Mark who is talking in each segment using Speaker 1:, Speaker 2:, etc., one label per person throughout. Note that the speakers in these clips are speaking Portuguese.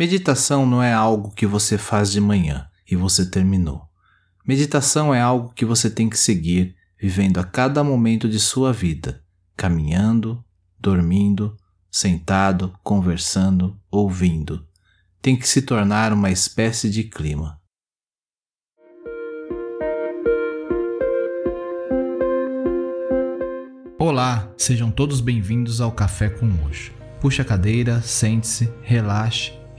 Speaker 1: Meditação não é algo que você faz de manhã e você terminou. Meditação é algo que você tem que seguir vivendo a cada momento de sua vida, caminhando, dormindo, sentado, conversando, ouvindo. Tem que se tornar uma espécie de clima. Olá, sejam todos bem-vindos ao Café com Hoje. Puxe a cadeira, sente-se, relaxe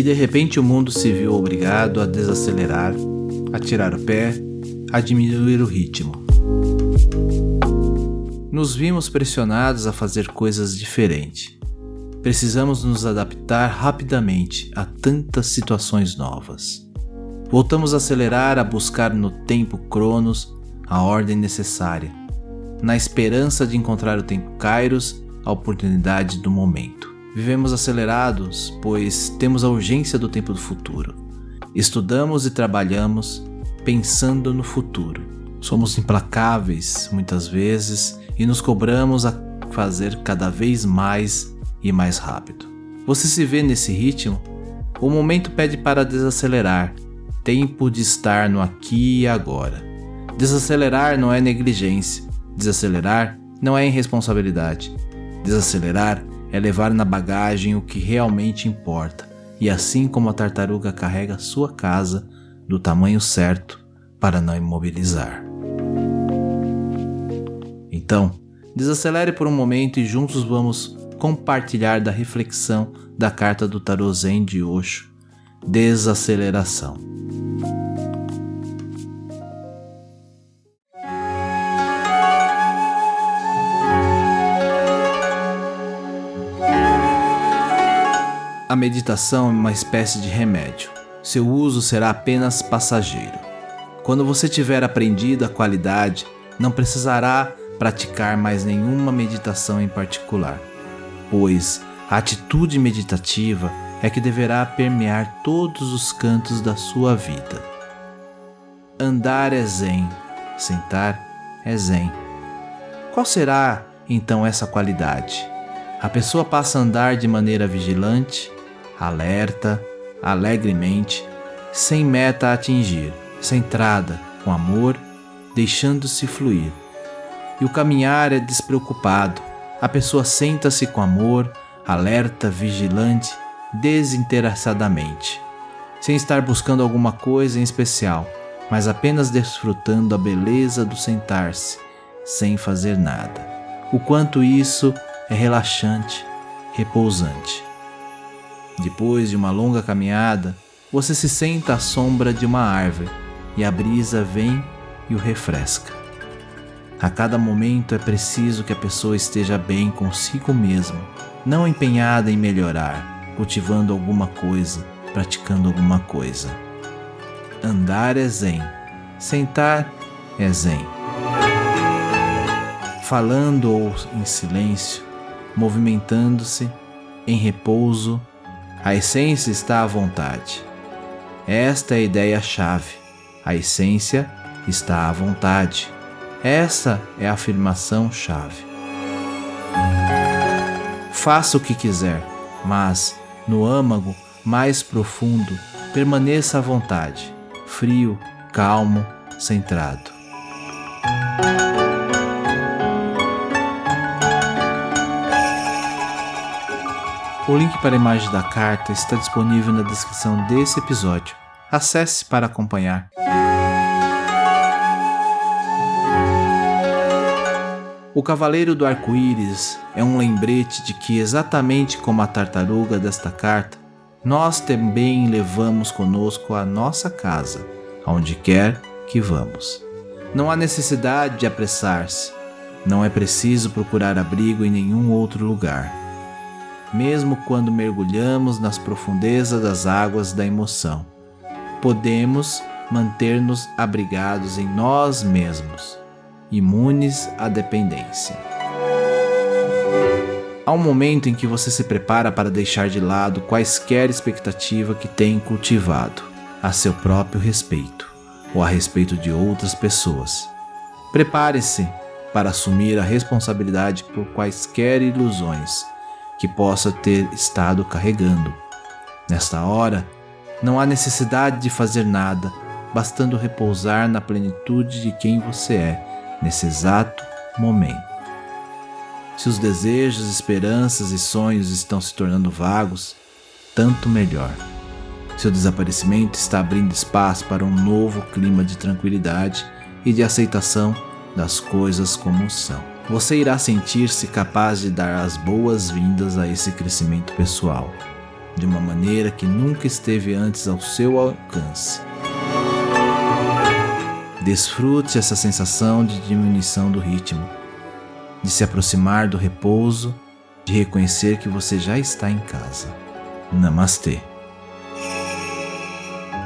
Speaker 1: E de repente o mundo se viu obrigado a desacelerar, a tirar o pé, a diminuir o ritmo. Nos vimos pressionados a fazer coisas diferentes. Precisamos nos adaptar rapidamente a tantas situações novas. Voltamos a acelerar a buscar no tempo Cronos a ordem necessária, na esperança de encontrar o tempo Kairos, a oportunidade do momento. Vivemos acelerados, pois temos a urgência do tempo do futuro. Estudamos e trabalhamos pensando no futuro. Somos implacáveis muitas vezes e nos cobramos a fazer cada vez mais e mais rápido. Você se vê nesse ritmo? O momento pede para desacelerar, tempo de estar no aqui e agora. Desacelerar não é negligência, desacelerar não é irresponsabilidade. Desacelerar é levar na bagagem o que realmente importa, e assim como a tartaruga carrega sua casa do tamanho certo para não imobilizar. Então, desacelere por um momento e juntos vamos compartilhar da reflexão da carta do Tarot Zen de Osho, Desaceleração. A meditação é uma espécie de remédio. Seu uso será apenas passageiro. Quando você tiver aprendido a qualidade, não precisará praticar mais nenhuma meditação em particular, pois a atitude meditativa é que deverá permear todos os cantos da sua vida. Andar é zen, sentar é zen. Qual será então essa qualidade? A pessoa passa a andar de maneira vigilante, alerta, alegremente, sem meta a atingir, centrada, com amor, deixando-se fluir. E o caminhar é despreocupado, a pessoa senta-se com amor, alerta, vigilante, desinteressadamente, sem estar buscando alguma coisa em especial, mas apenas desfrutando a beleza do sentar-se, sem fazer nada. O quanto isso é relaxante, repousante. Depois de uma longa caminhada, você se senta à sombra de uma árvore e a brisa vem e o refresca. A cada momento é preciso que a pessoa esteja bem consigo mesma, não empenhada em melhorar, cultivando alguma coisa, praticando alguma coisa. Andar é zen, sentar é zen. Falando ou em silêncio, movimentando-se, em repouso a essência está à vontade. Esta é a ideia-chave. A essência está à vontade. Essa é a afirmação-chave. Faça o que quiser, mas no âmago mais profundo permaneça à vontade, frio, calmo, centrado. O link para a imagem da carta está disponível na descrição desse episódio. Acesse para acompanhar. O Cavaleiro do Arco-Íris é um lembrete de que, exatamente como a tartaruga desta carta, nós também levamos conosco a nossa casa, aonde quer que vamos. Não há necessidade de apressar-se, não é preciso procurar abrigo em nenhum outro lugar mesmo quando mergulhamos nas profundezas das águas da emoção. podemos manter-nos abrigados em nós mesmos, imunes à dependência. Há um momento em que você se prepara para deixar de lado quaisquer expectativa que tem cultivado a seu próprio respeito ou a respeito de outras pessoas. Prepare-se para assumir a responsabilidade por quaisquer ilusões que possa ter estado carregando. Nesta hora, não há necessidade de fazer nada, bastando repousar na plenitude de quem você é nesse exato momento. Se os desejos, esperanças e sonhos estão se tornando vagos, tanto melhor. Seu desaparecimento está abrindo espaço para um novo clima de tranquilidade e de aceitação das coisas como são. Você irá sentir-se capaz de dar as boas-vindas a esse crescimento pessoal, de uma maneira que nunca esteve antes ao seu alcance. Desfrute essa sensação de diminuição do ritmo, de se aproximar do repouso, de reconhecer que você já está em casa. Namastê.